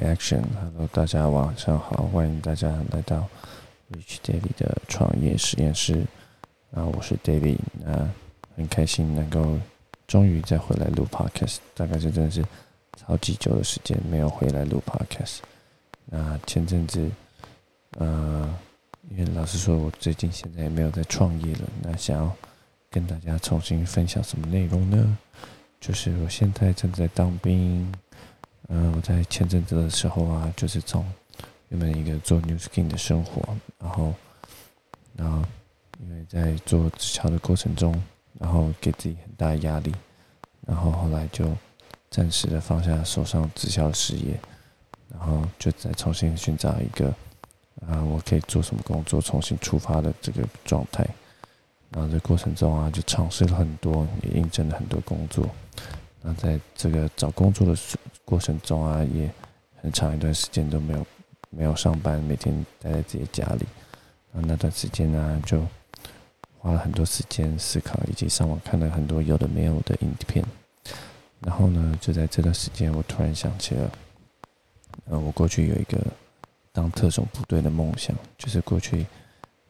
Action，Hello，大家晚上好，欢迎大家来到 Rich Daily 的创业实验室。那我是 David，那很开心能够终于再回来录 Podcast，大概是真的是超级久的时间没有回来录 Podcast。那前阵子，呃，因为老实说，我最近现在也没有在创业了，那想要跟大家重新分享什么内容呢？就是我现在正在当兵。嗯，我在前阵子的时候啊，就是从原本一个做 New Skin 的生活，然后，然后因为在做直销的过程中，然后给自己很大压力，然后后来就暂时的放下手上直销的事业，然后就再重新寻找一个啊，我可以做什么工作，重新出发的这个状态。然后这过程中啊，就尝试了很多，也应征了很多工作。那在这个找工作的过程中啊，也很长一段时间都没有没有上班，每天待在自己家里。那那段时间呢，就花了很多时间思考，以及上网看了很多有的没有的影片。然后呢，就在这段时间，我突然想起了，呃，我过去有一个当特种部队的梦想，就是过去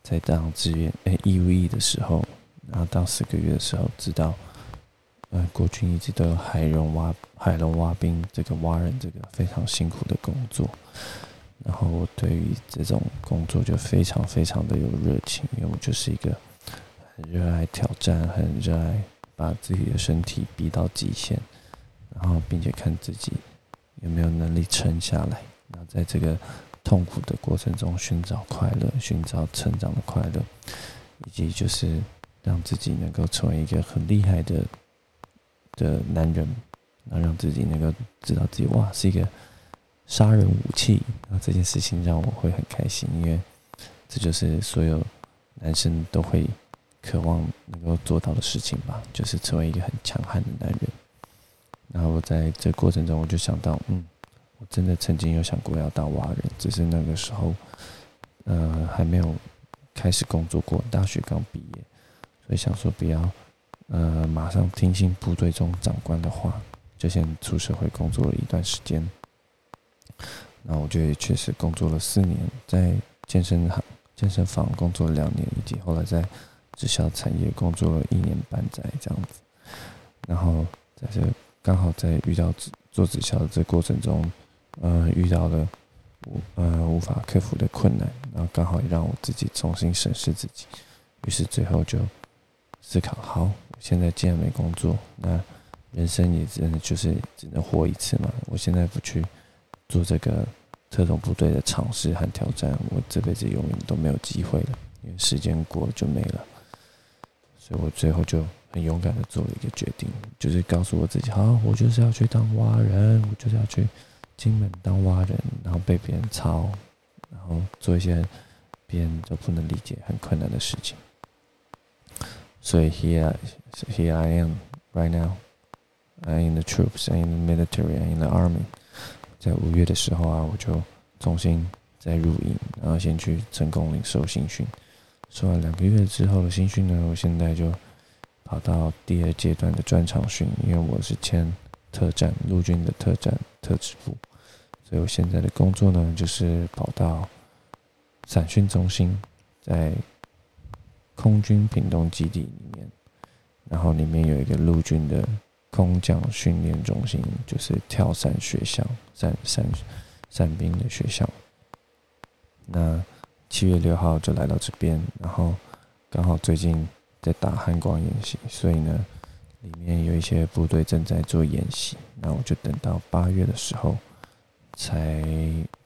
在当志愿诶义务役的时候，然后当四个月的时候，知道。呃，国军一直都有海龙挖海龙挖冰这个挖人这个非常辛苦的工作，然后我对于这种工作就非常非常的有热情，因为我就是一个很热爱挑战、很热爱把自己的身体逼到极限，然后并且看自己有没有能力撑下来，然后在这个痛苦的过程中寻找快乐、寻找成长的快乐，以及就是让自己能够成为一个很厉害的。的男人，然后让自己能够知道自己哇是一个杀人武器，然后这件事情让我会很开心，因为这就是所有男生都会渴望能够做到的事情吧，就是成为一个很强悍的男人。然后在这过程中，我就想到，嗯，我真的曾经有想过要当蛙人，只是那个时候，呃，还没有开始工作过，大学刚毕业，所以想说不要。呃，马上听信部队中长官的话，就先出社会工作了一段时间。那我觉得确实工作了四年，在健身行、健身房工作了两年，以及后来在直销产业工作了一年半载这样子。然后在这刚好在遇到做直销的这过程中，呃，遇到了无呃无法克服的困难，然后刚好也让我自己重新审视自己，于是最后就思考好。现在既然没工作，那人生也真的就是只能活一次嘛。我现在不去做这个特种部队的尝试和挑战，我这辈子永远都没有机会了，因为时间过了就没了。所以我最后就很勇敢的做了一个决定，就是告诉我自己：好，我就是要去当蛙人，我就是要去金门当蛙人，然后被别人操，然后做一些别人都不能理解、很困难的事情。所以 here here I am right now. I'm in the troops, I'm in the military, I'm in the army. 在五月的时候啊，我就重新再入营，然后先去成功领受新训。受完两个月之后的新训呢，我现在就跑到第二阶段的专场训，因为我是签特战陆军的特战特指部，所以我现在的工作呢，就是跑到散训中心，在。空军屏东基地里面，然后里面有一个陆军的空降训练中心，就是跳伞学校、伞伞伞兵的学校。那七月六号就来到这边，然后刚好最近在打汉光演习，所以呢，里面有一些部队正在做演习。那我就等到八月的时候才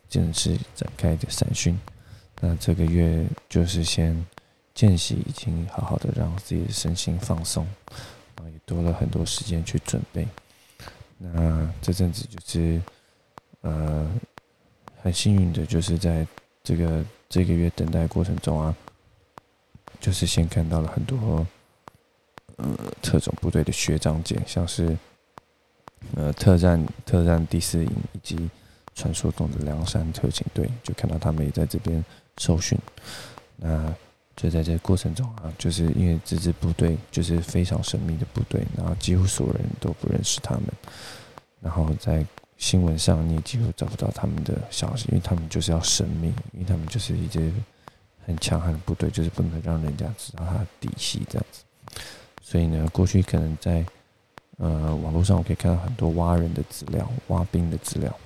正式展开的伞训。那这个月就是先。间隙已经好好的让自己的身心放松，然后也多了很多时间去准备。那这阵子就是呃很幸运的，就是在这个这个月等待过程中啊，就是先看到了很多呃特种部队的学长姐，像是呃特战特战第四营以及传说中的梁山特警队，就看到他们也在这边受训。那就在这个过程中啊，就是因为这支部队就是非常神秘的部队，然后几乎所有人都不认识他们。然后在新闻上你也几乎找不到他们的消息，因为他们就是要生命，因为他们就是一支很强悍的部队，就是不能让人家知道他的底细这样子。所以呢，过去可能在呃网络上我可以看到很多挖人的资料、挖兵的资料，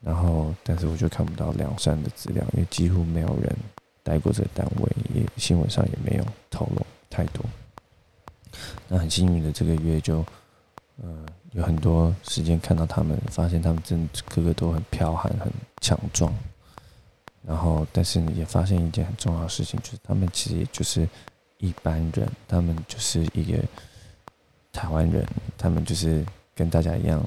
然后但是我就看不到梁山的资料，因为几乎没有人待过这个单位，也新闻上也没有透露太多。那很幸运的这个月就，呃，有很多时间看到他们，发现他们真个个都很彪悍、很强壮。然后，但是也发现一件很重要的事情，就是他们其实也就是。一般人，他们就是一个台湾人，他们就是跟大家一样，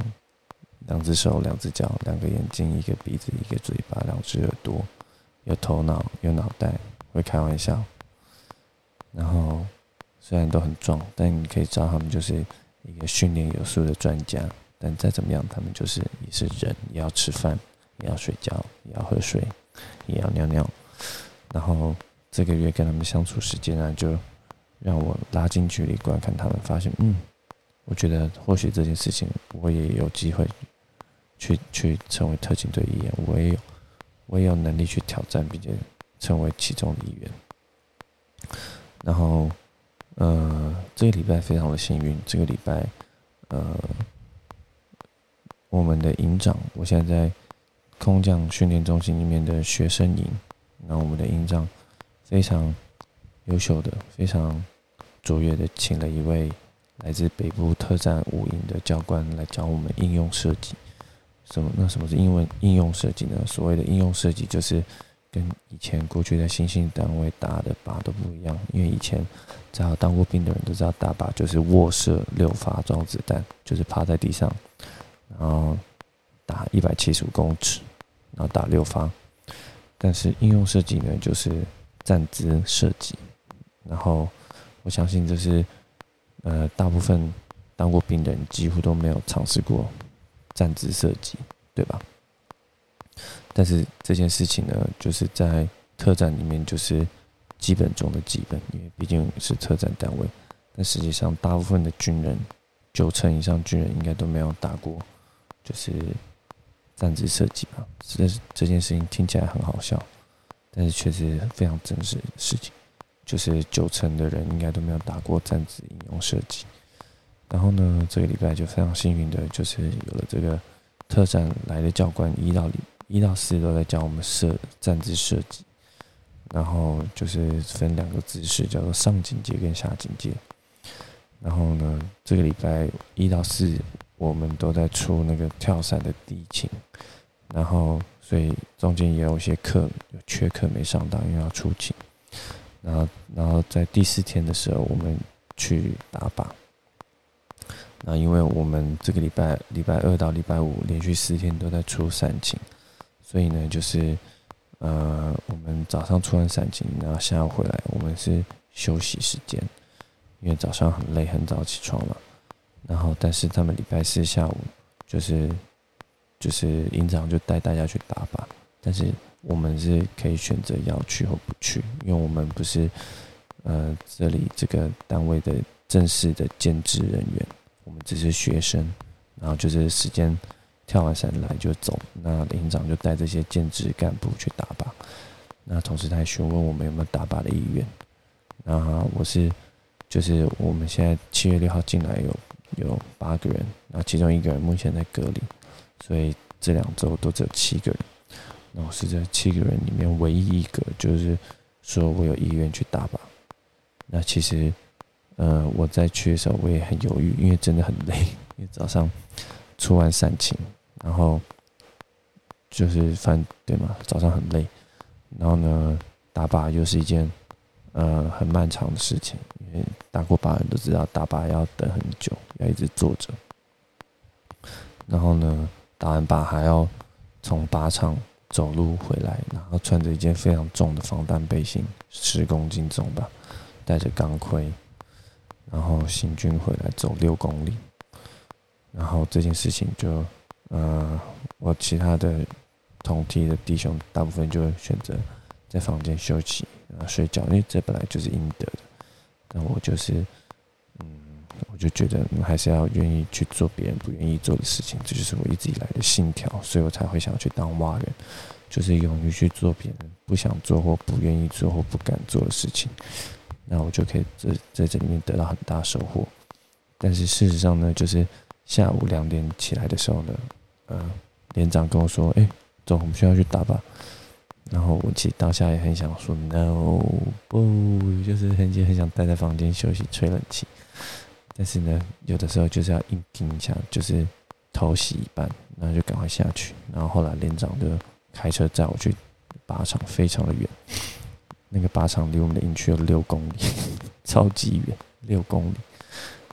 两只手、两只脚、两个眼睛、一个鼻子、一个嘴巴、两只耳朵，有头脑、有脑袋，会开玩笑。然后虽然都很壮，但你可以知道他们就是一个训练有素的专家。但再怎么样，他们就是也是人，也要吃饭，也要睡觉，也要喝水，也要尿尿。然后。这个月跟他们相处时间呢，就让我拉近距离观看他们，发现，嗯，我觉得或许这件事情我也有机会去去成为特警队一员，我也有我也有能力去挑战，并且成为其中的一员。然后，呃，这个礼拜非常的幸运，这个礼拜，呃，我们的营长，我现在在空降训练中心里面的学生营，那我们的营长。非常优秀的、非常卓越的，请了一位来自北部特战五营的教官来教我们应用设计。什么？那什么是英文应用设计呢？所谓的应用设计，就是跟以前过去在新兴单位打的靶都不一样。因为以前只要当过兵的人都知道，打靶就是卧射六发装子弹，就是趴在地上，然后打一百七十五公尺，然后打六发。但是应用设计呢，就是。站姿设计，然后我相信这是呃大部分当过兵的人几乎都没有尝试过站姿设计，对吧？但是这件事情呢，就是在特战里面就是基本中的基本，因为毕竟是特战单位。但实际上，大部分的军人，九成以上军人应该都没有打过，就是站姿设计吧？这这件事情听起来很好笑。但是确实非常真实的事情，就是九成的人应该都没有打过站姿应用设计。然后呢，这个礼拜就非常幸运的，就是有了这个特战来的教官，一到一到四都在教我们设站姿设计。然后就是分两个姿势，叫做上警戒跟下警戒。然后呢，这个礼拜一到四我们都在出那个跳伞的地勤，然后。所以中间也有一些课有缺课没上到，因为要出勤。然后，然后在第四天的时候，我们去打靶。那因为我们这个礼拜礼拜二到礼拜五连续四天都在出散勤，所以呢，就是呃，我们早上出完散勤，然后下午回来，我们是休息时间，因为早上很累，很早起床了。然后，但是他们礼拜四下午就是。就是营长就带大家去打靶，但是我们是可以选择要去或不去，因为我们不是呃这里这个单位的正式的兼职人员，我们只是学生，然后就是时间跳完伞来就走，那营长就带这些兼职干部去打靶，那同时他还询问我们有没有打靶的意愿，那我是就是我们现在七月六号进来有有八个人，那其中一个人目前在隔离。所以这两周都只有七个人，那我是这七个人里面唯一一个，就是说我有意愿去打靶。那其实，呃，我在去的时候我也很犹豫，因为真的很累，因为早上出完散勤，然后就是饭对吗？早上很累，然后呢，打靶又是一件呃很漫长的事情，因为打过靶人都知道，打靶要等很久，要一直坐着，然后呢。打完靶还要从靶场走路回来，然后穿着一件非常重的防弹背心，十公斤重吧，带着钢盔，然后行军回来走六公里，然后这件事情就，呃，我其他的同梯的弟兄大部分就选择在房间休息，然后睡觉，因为这本来就是应得的，那我就是，嗯，我就觉得还是要愿意去做别人不愿意做的事情，这就是我一直以来的信条，所以我才会想去当蛙人，就是勇于去做别人不想做或不愿意做或不敢做的事情，那我就可以在在这里面得到很大收获。但是事实上呢，就是下午两点起来的时候呢，呃，连长跟我说：“哎，走，我们需要去打靶。”然后我其实当下也很想说 “no”，不，就是很很想待在房间休息吹冷气。但是呢，有的时候就是要硬拼一下，就是偷袭一半，然后就赶快下去。然后后来连长就开车载我去靶场，非常的远，那个靶场离我们的营区有六公里，超级远，六公里。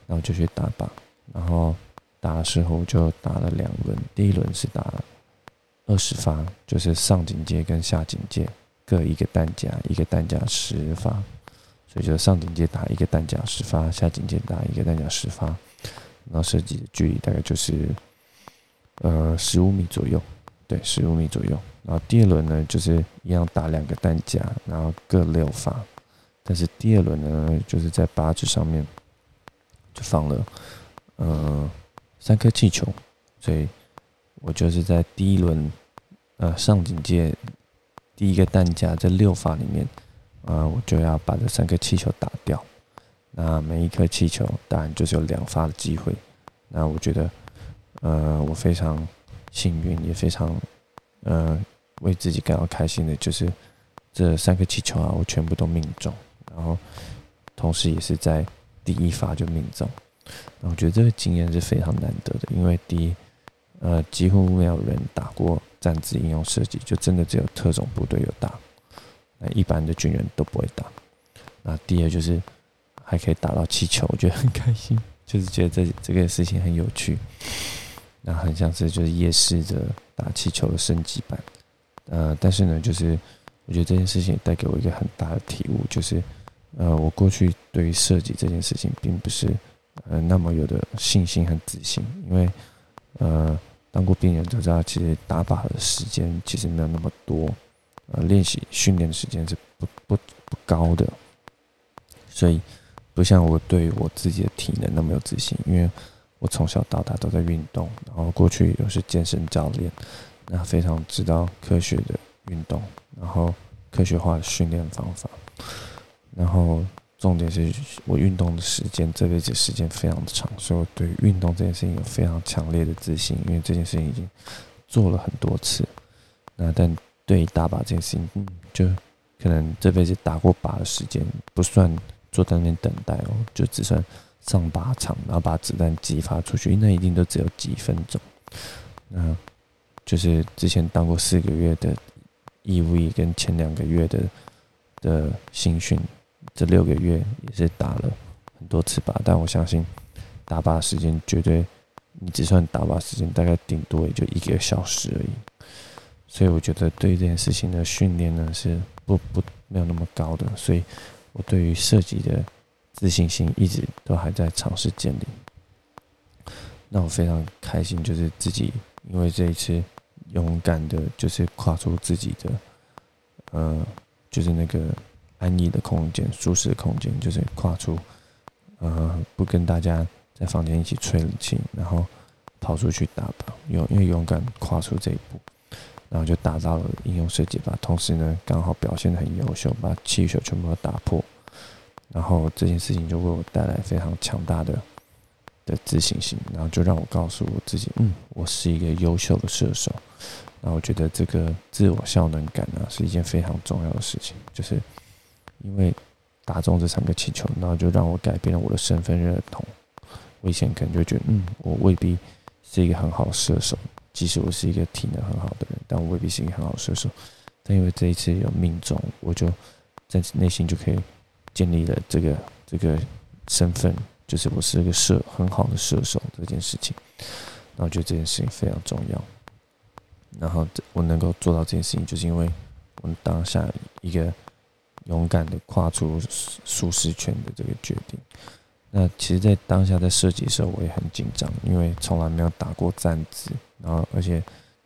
然后就去打靶，然后打的时候就打了两轮，第一轮是打二十发，就是上警戒跟下警戒各一个弹夹，一个弹夹十发。所以就上警戒打一个弹夹十发，下警戒打一个弹夹十发，然后射击的距离大概就是呃十五米左右，对，十五米左右。然后第二轮呢，就是一样打两个弹夹，然后各六发，但是第二轮呢，就是在靶子上面就放了呃三颗气球，所以我就是在第一轮呃上警戒第一个弹夹这六发里面。啊，我就要把这三颗气球打掉。那每一颗气球当然就是有两发的机会。那我觉得，呃，我非常幸运，也非常，呃，为自己感到开心的，就是这三个气球啊，我全部都命中。然后，同时也是在第一发就命中。那我觉得这个经验是非常难得的，因为第一，呃，几乎没有人打过战字应用设计，就真的只有特种部队有打。那一般的军人都不会打。那第二就是还可以打到气球，我觉得很开心，就是觉得这这个事情很有趣。那很像是就是夜视的打气球的升级版。呃，但是呢，就是我觉得这件事情带给我一个很大的体悟，就是呃，我过去对于设计这件事情并不是呃那么有的信心和自信，因为呃当过兵人都知道，其实打靶的时间其实没有那么多。呃，练习训练的时间是不不不高的，所以不像我对我自己的体能那么有自信，因为我从小到大都在运动，然后过去又是健身教练，那非常知道科学的运动，然后科学化的训练方法，然后重点是我运动的时间这辈子时间非常的长，所以我对运动这件事情有非常强烈的自信，因为这件事情已经做了很多次，那但。对于打靶这件事情，嗯，就可能这辈子打过靶的时间不算坐在那边等待哦，就只算上靶场，然后把子弹激发出去，那一定都只有几分钟。那就是之前当过四个月的义务役，跟前两个月的的新训，这六个月也是打了很多次靶，但我相信打靶时间绝对，你只算打靶时间，大概顶多也就一个小时而已。所以我觉得对这件事情的训练呢是不不没有那么高的，所以我对于设计的自信心一直都还在尝试建立。那我非常开心，就是自己因为这一次勇敢的，就是跨出自己的，呃，就是那个安逸的空间、舒适的空间，就是跨出，呃，不跟大家在房间一起吹冷气，然后跑出去打吧，勇因为勇敢跨出这一步。然后就打到了应用设计吧，同时呢，刚好表现的很优秀，把气球全部都打破。然后这件事情就为我带来非常强大的的自信心，然后就让我告诉我自己，嗯，我是一个优秀的射手。然后我觉得这个自我效能感呢，是一件非常重要的事情，就是因为打中这三个气球，然后就让我改变了我的身份认同。我以前可能就觉得，嗯，我未必是一个很好射手。即使我是一个体能很好的人，但我未必是一个很好射手。但因为这一次有命中，我就在内心就可以建立了这个这个身份，就是我是一个射很好的射手这件事情。那我觉得这件事情非常重要。然后我能够做到这件事情，就是因为我当下一个勇敢的跨出舒适圈的这个决定。那其实，在当下在设计的时候，我也很紧张，因为从来没有打过战字，然后而且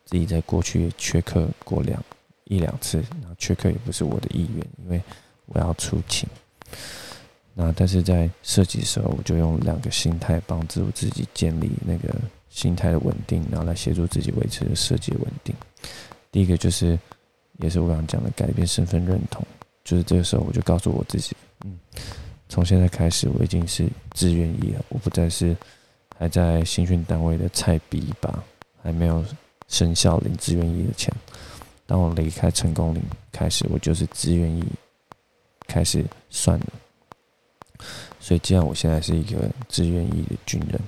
自己在过去也缺课过两一两次，然后缺课也不是我的意愿，因为我要出勤。那但是在设计的时候，我就用两个心态帮助自己建立那个心态的稳定，然后来协助自己维持设计的稳定。第一个就是，也是我刚讲的改变身份认同，就是这个时候我就告诉我自己，嗯，从现在开始我已经是自愿意了，我不再是还在新训单位的菜逼吧，还没有生效领自愿意的钱。当我离开成功领开始，我就是自愿意开始算了。所以，既然我现在是一个自愿役的军人，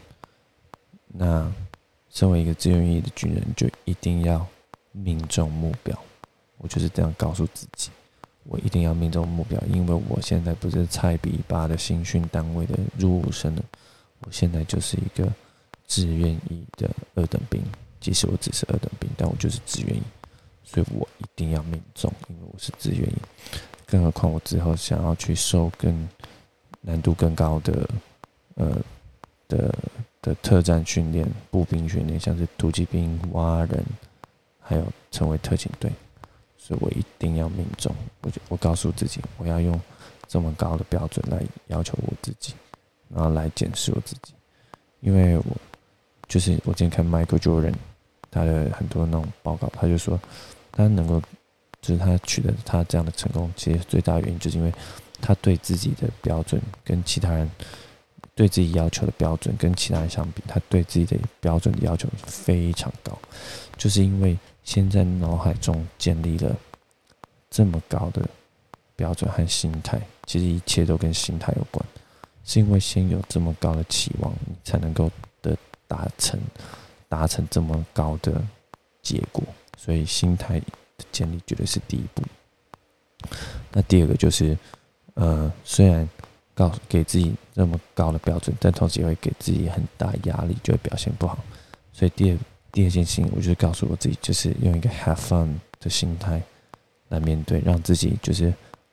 那身为一个自愿役的军人，就一定要命中目标。我就是这样告诉自己，我一定要命中目标，因为我现在不是菜比八的新训单位的入伍生了，我现在就是一个自愿役的二等兵。即使我只是二等兵，但我就是自愿役，所以我一定要命中，因为我是自愿役。更何况我之后想要去受更。难度更高的，呃的的特战训练、步兵训练，像是突击兵、蛙人，还有成为特警队，所以我一定要命中。我就我告诉自己，我要用这么高的标准来要求我自己，然后来检视我自己。因为我就是我今天看 Michael Jordan 他的很多那种报告，他就说他能够就是他取得他这样的成功，其实最大的原因就是因为。他对自己的标准跟其他人对自己要求的标准跟其他人相比，他对自己的标准的要求非常高，就是因为先在脑海中建立了这么高的标准和心态，其实一切都跟心态有关，是因为先有这么高的期望，才能够的达成达成这么高的结果，所以心态建立绝对是第一步。那第二个就是。呃，虽然告诉给自己那么高的标准，但同时也会给自己很大压力，就会表现不好。所以第二第二件事情，我就告诉我自己，就是用一个 have fun 的心态来面对，让自己就是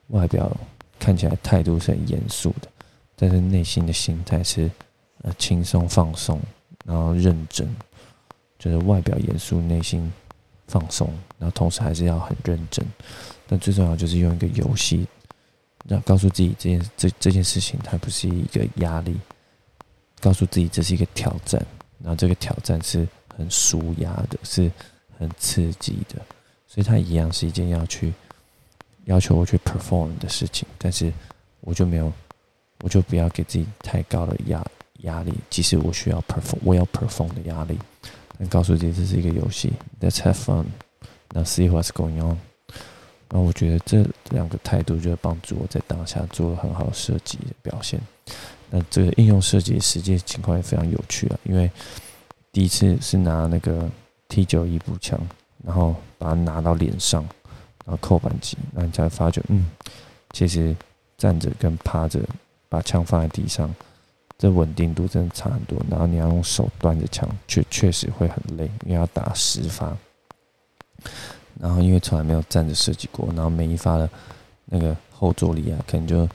外表看起来态度是很严肃的，但是内心的心态是呃轻松放松，然后认真，就是外表严肃，内心放松，然后同时还是要很认真。但最重要就是用一个游戏。要告诉自己这件这这件事情，它不是一个压力，告诉自己这是一个挑战，然后这个挑战是很舒压的，是很刺激的，所以它一样是一件要去要求我去 perform 的事情，但是我就没有，我就不要给自己太高的压压力，即使我需要 perform，我要 perform 的压力，告诉自己这是一个游戏，Let's have fun，Now see what's going on。那我觉得这两个态度就会帮助我在当下做了很好设计的表现。那这个应用设计实际情况也非常有趣啊，因为第一次是拿那个 T 九一步枪，然后把它拿到脸上，然后扣扳机，那你才发觉，嗯，其实站着跟趴着把枪放在地上，这稳定度真的差很多。然后你要用手端着枪，确确实会很累，因为要打十发。然后因为从来没有站着射击过，然后每一发的那个后坐力啊，可能就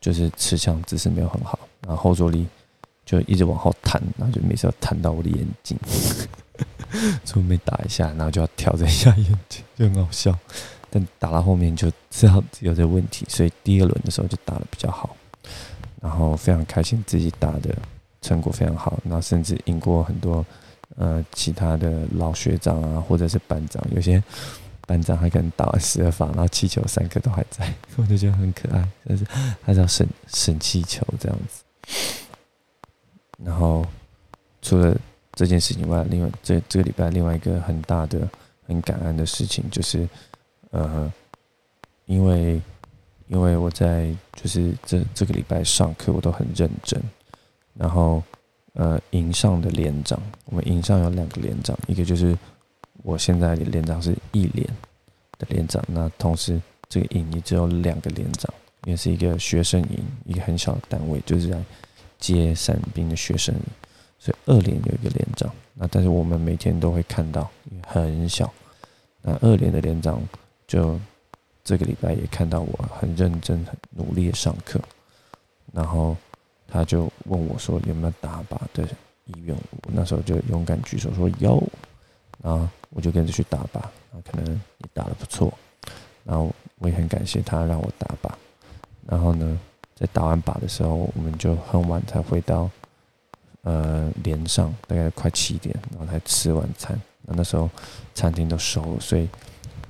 就是持枪姿势没有很好，然后后坐力就一直往后弹，然后就每次要弹到我的眼睛，从没打一下，然后就要调整一下眼睛，就很好笑。但打到后面就知道有这问题，所以第二轮的时候就打的比较好，然后非常开心自己打的成果非常好，然后甚至赢过很多。呃，其他的老学长啊，或者是班长，有些班长还可能打完十二发，然后气球三颗都还在，我就觉得很可爱。但是他叫省省气球这样子。然后除了这件事情外，另外这这个礼拜另外一个很大的、很感恩的事情，就是呃，因为因为我在就是这这个礼拜上课，我都很认真，然后。呃，营上的连长，我们营上有两个连长，一个就是我现在的连长是一连的连长，那同时这个营也只有两个连长，也是一个学生营，一个很小的单位，就是在接伞兵的学生，所以二连有一个连长，那但是我们每天都会看到，很小，那二连的连长就这个礼拜也看到我很认真、很努力的上课，然后。他就问我说：“有没有打靶的意愿？”我那时候就勇敢举手说：“有。”然后我就跟着去打靶，然后可能也打得不错。然后我也很感谢他让我打靶。然后呢，在打完靶的时候，我们就很晚才回到呃连上，大概快七点，然后才吃晚餐。那那时候餐厅都收了，所以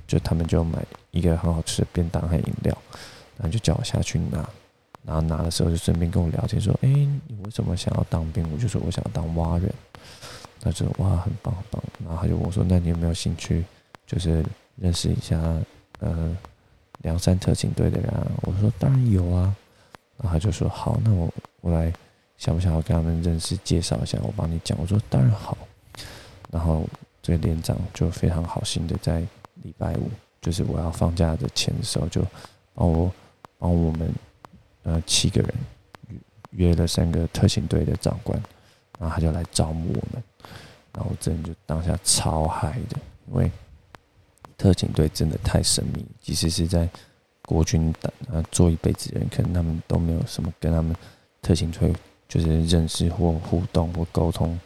就他们就买一个很好吃的便当和饮料，然后就叫我下去拿。然后拿的时候就顺便跟我聊天说：“哎，你为什么想要当兵？”我就说：“我想要当蛙人。”他说：“哇，很棒很棒。”然后他就问我说：“那你有没有兴趣，就是认识一下呃梁山特警队的人？”啊我说：“当然有啊。”然后他就说：“好，那我我来想不想要跟他们认识，介绍一下？我帮你讲。”我说：“当然好。”然后这个连长就非常好心的在礼拜五，就是我要放假的前的时候，就帮我帮我们。呃，七个人约了三个特勤队的长官，然后他就来招募我们，然后我真的就当下超嗨的，因为特勤队真的太神秘，即使是在国军的呃做一辈子人，可能他们都没有什么跟他们特勤队就是认识或互动或沟通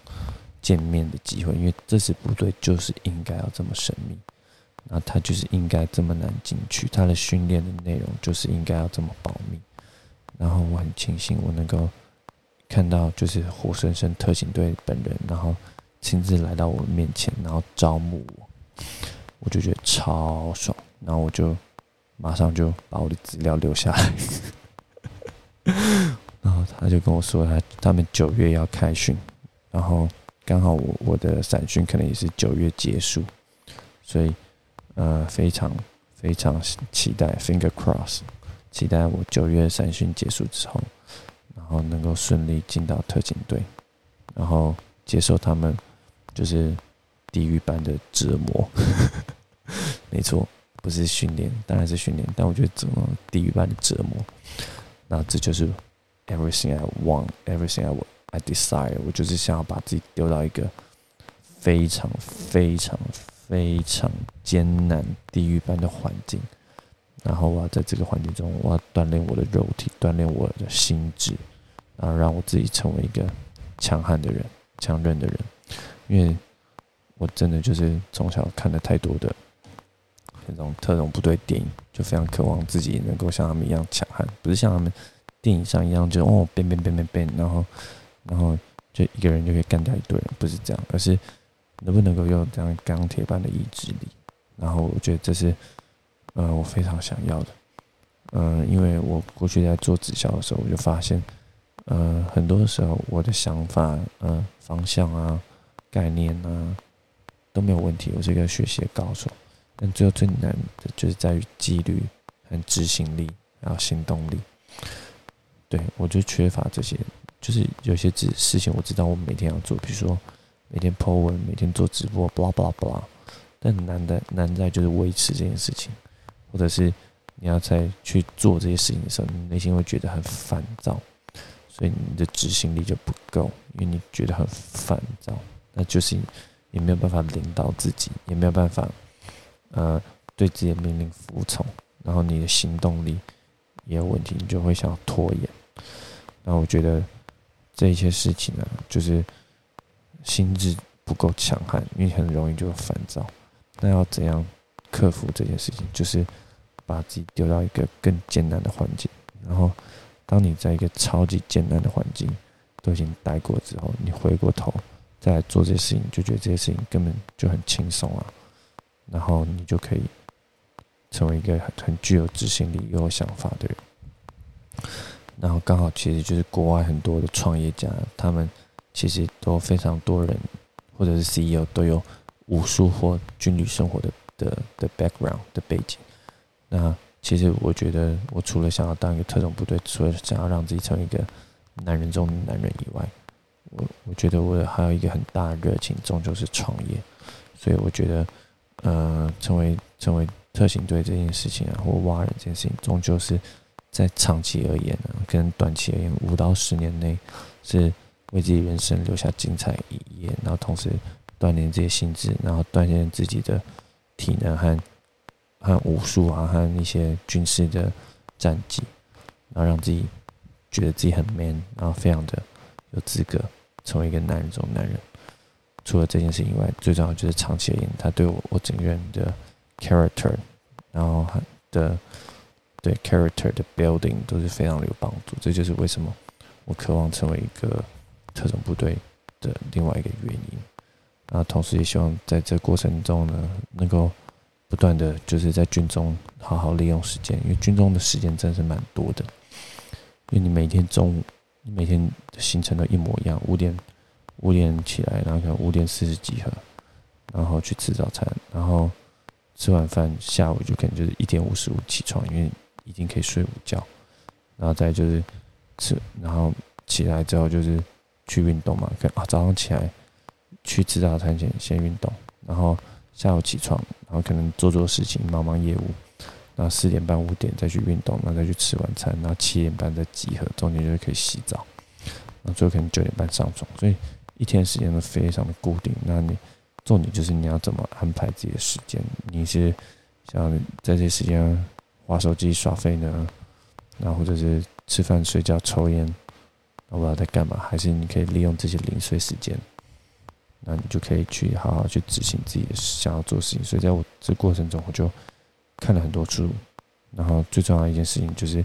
见面的机会，因为这支部队就是应该要这么神秘，那他就是应该这么难进去，他的训练的内容就是应该要这么保密。然后我很庆幸我能够看到，就是活生生特警队本人，然后亲自来到我面前，然后招募我，我就觉得超爽。然后我就马上就把我的资料留下来。然后他就跟我说，他他们九月要开训，然后刚好我我的散训可能也是九月结束，所以呃非常非常期待，finger cross。期待我九月三训结束之后，然后能够顺利进到特警队，然后接受他们就是地狱般的折磨。没错，不是训练，当然是训练，但我觉得怎么地狱般的折磨，那这就是 everything I want，everything I I desire。我就是想要把自己丢到一个非常非常非常艰难地狱般的环境。然后我要在这个环境中，我要锻炼我的肉体，锻炼我的心智，然后让我自己成为一个强悍的人、强韧的人。因为我真的就是从小看了太多的那种特种部队电影，就非常渴望自己能够像他们一样强悍，不是像他们电影上一样，就哦，变变变变变，然后然后就一个人就可以干掉一堆人，不是这样，而是能不能够有这样钢铁般的意志力。然后我觉得这是。呃，我非常想要的，嗯，因为我过去在做直销的时候，我就发现，呃，很多时候我的想法、嗯，方向啊、概念啊都没有问题，我是一个学习的高手，但最后最难的就是在于纪律和执行力，然后行动力。对我就缺乏这些，就是有些事事情我知道我每天要做，比如说每天 po 文、每天做直播，blah blah blah，但难的难在就是维持这件事情。或者是你要再去做这些事情的时候，你内心会觉得很烦躁，所以你的执行力就不够，因为你觉得很烦躁，那就是也没有办法领导自己，也没有办法呃对自己的命令服从，然后你的行动力也有问题，你就会想要拖延。那我觉得这一些事情呢，就是心智不够强悍，因为很容易就烦躁。那要怎样？克服这件事情，就是把自己丢到一个更艰难的环境。然后，当你在一个超级艰难的环境都已经待过之后，你回过头再来做这些事情，就觉得这些事情根本就很轻松啊。然后你就可以成为一个很具有执行力有想法的人。然后刚好其实就是国外很多的创业家，他们其实都非常多人，或者是 CEO 都有武术或军旅生活的。的的 background 的背景，那其实我觉得，我除了想要当一个特种部队，除了想要让自己成为一个男人中的男人以外，我我觉得我还有一个很大的热情，终究是创业。所以我觉得，呃，成为成为特勤队这件事情啊，或挖人这件事情，终究是在长期而言呢，跟短期而言，五到十年内是为自己人生留下精彩一页，然后同时锻炼这些心智，然后锻炼自己的。体能和和武术啊，和一些军事的战绩，然后让自己觉得自己很 man，然后非常的有资格成为一个男人中男人。除了这件事以外，最重要就是长期而言，他对我我整个人的 character，然后的对 character 的 building 都是非常有帮助。这就是为什么我渴望成为一个特种部队的另外一个原因。那同时也希望在这过程中呢，能够不断的就是在军中好好利用时间，因为军中的时间真是蛮多的。因为你每天中午，你每天的行程都一模一样，五点五点起来，然后可能五点四十集合，然后去吃早餐，然后吃完饭下午就可能就是一点五十五起床，因为已经可以睡午觉，然后再就是吃，然后起来之后就是去运动嘛，跟啊早上起来。去吃早餐前先运动，然后下午起床，然后可能做做事情，忙忙业务，然后四点半五点再去运动，然后再去吃晚餐，然后七点半再集合，中间就是可以洗澡，然后最后可能九点半上床，所以一天时间都非常的固定。那你重点就是你要怎么安排自己的时间？你是想在这时间划手机耍废呢，然后或者是吃饭睡觉抽烟，我不知道在干嘛？还是你可以利用这些零碎时间？那你就可以去好好去执行自己的想要做事情。所以在我这过程中，我就看了很多书，然后最重要一件事情就是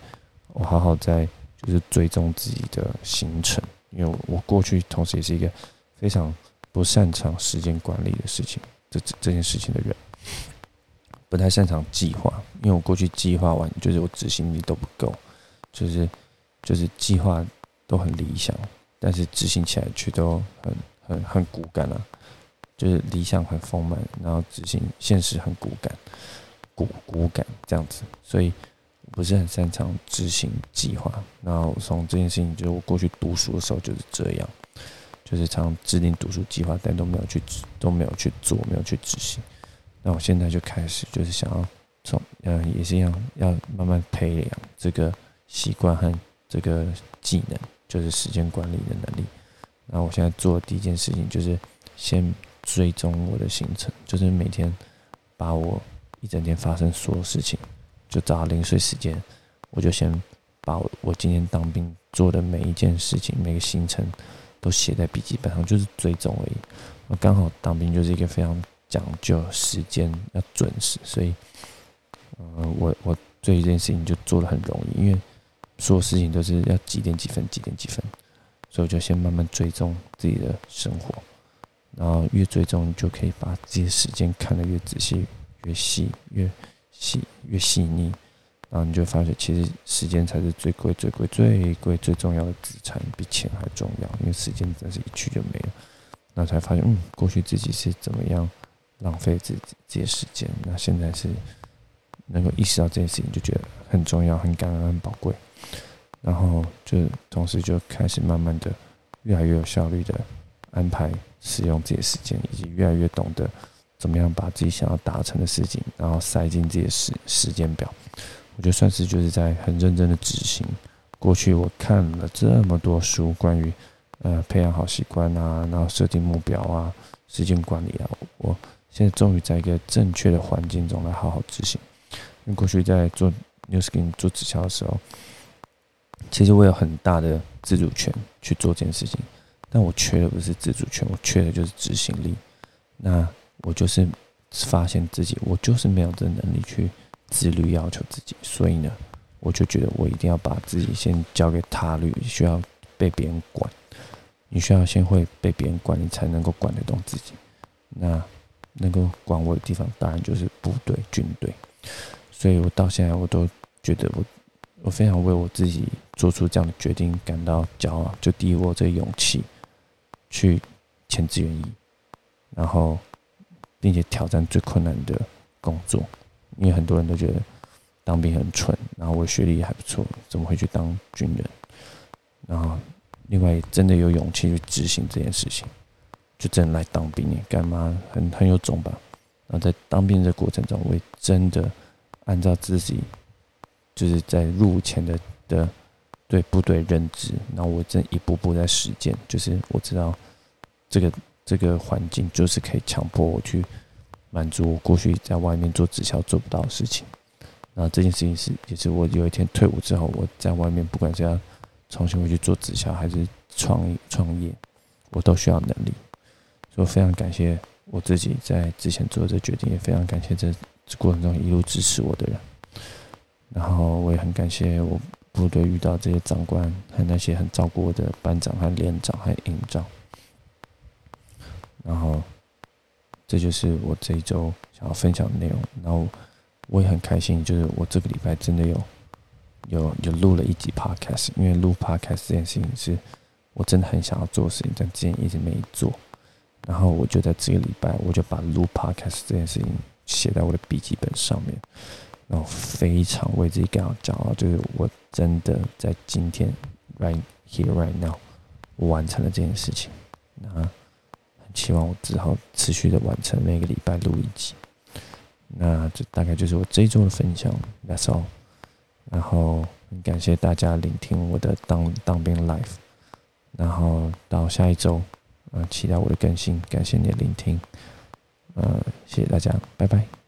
我好好在就是追踪自己的行程，因为我过去同时也是一个非常不擅长时间管理的事情，这这件事情的人，不太擅长计划，因为我过去计划完就是我执行力都不够，就是就是计划都很理想，但是执行起来却都很。很很骨感啊，就是理想很丰满，然后执行现实很骨感，骨骨感这样子，所以不是很擅长执行计划。然后从这件事情，就是我过去读书的时候就是这样，就是常制定读书计划，但都没有去都没有去做，没有去执行。那我现在就开始，就是想要从嗯，也是一样，要慢慢培养这个习惯和这个技能，就是时间管理的能力。那我现在做的第一件事情就是先追踪我的行程，就是每天把我一整天发生所有事情，就找零碎时间，我就先把我今天当兵做的每一件事情、每个行程都写在笔记本上，就是追踪而已。我刚好当兵就是一个非常讲究时间要准时，所以，呃，我我做一件事情就做的很容易，因为所有事情都是要几点几分、几点几分。所以我就先慢慢追踪自己的生活，然后越追踪，就可以把自己的时间看得越仔细、越细、越细、越细腻。然后你就发现，其实时间才是最贵、最贵、最贵、最重要的资产，比钱还重要。因为时间真是一去就没了。那才发现，嗯，过去自己是怎么样浪费自己这些时间。那现在是能够意识到这件事情，就觉得很重要、很感恩、很宝贵。然后就同时就开始慢慢的越来越有效率的安排使用自己的时间，以及越来越懂得怎么样把自己想要达成的事情，然后塞进自己的时时间表。我觉得算是就是在很认真的执行。过去我看了这么多书，关于呃培养好习惯啊，然后设定目标啊，时间管理啊，我现在终于在一个正确的环境中来好好执行。因为过去在做 New Skin 做直销的时候。其实我有很大的自主权去做这件事情，但我缺的不是自主权，我缺的就是执行力。那我就是发现自己，我就是没有这能力去自律要求自己，所以呢，我就觉得我一定要把自己先交给他律，需要被别人管。你需要先会被别人管，你才能够管得动自己。那能够管我的地方，当然就是部队、军队。所以我到现在我都觉得我。我非常为我自己做出这样的决定感到骄傲，就第一，我这勇气去签志愿役，然后并且挑战最困难的工作，因为很多人都觉得当兵很蠢，然后我学历也还不错，怎么会去当军人？然后另外真的有勇气去执行这件事情，就真的来当兵，干嘛很很有种吧？然后在当兵的过程中，我也真的按照自己。就是在入伍前的的对部队认知，然后我正一步步在实践。就是我知道这个这个环境就是可以强迫我去满足我过去在外面做直销做不到的事情。然后这件事情是也是我有一天退伍之后，我在外面不管是要重新回去做直销还是创业创业，我都需要能力。所以非常感谢我自己在之前做的这决定，也非常感谢这过程中一路支持我的人。然后我也很感谢我部队遇到这些长官和那些很照顾我的班长和连长和营长。然后，这就是我这一周想要分享的内容。然后我也很开心，就是我这个礼拜真的有有有录了一集 podcast，因为录 podcast 这件事情是我真的很想要做的事情，但之前一直没做。然后我就在这个礼拜，我就把录 podcast 这件事情写在我的笔记本上面，然后非常为自己感到骄傲，就是我真的在今天 right here right now 我完成了这件事情。那很希望我之后持续的完成每个礼拜录一集。那这大概就是我这一周的分享，That's all。然后很感谢大家聆听我的当当兵 life。然后到下一周。嗯，期待我的更新，感谢你的聆听，呃，谢谢大家，拜拜。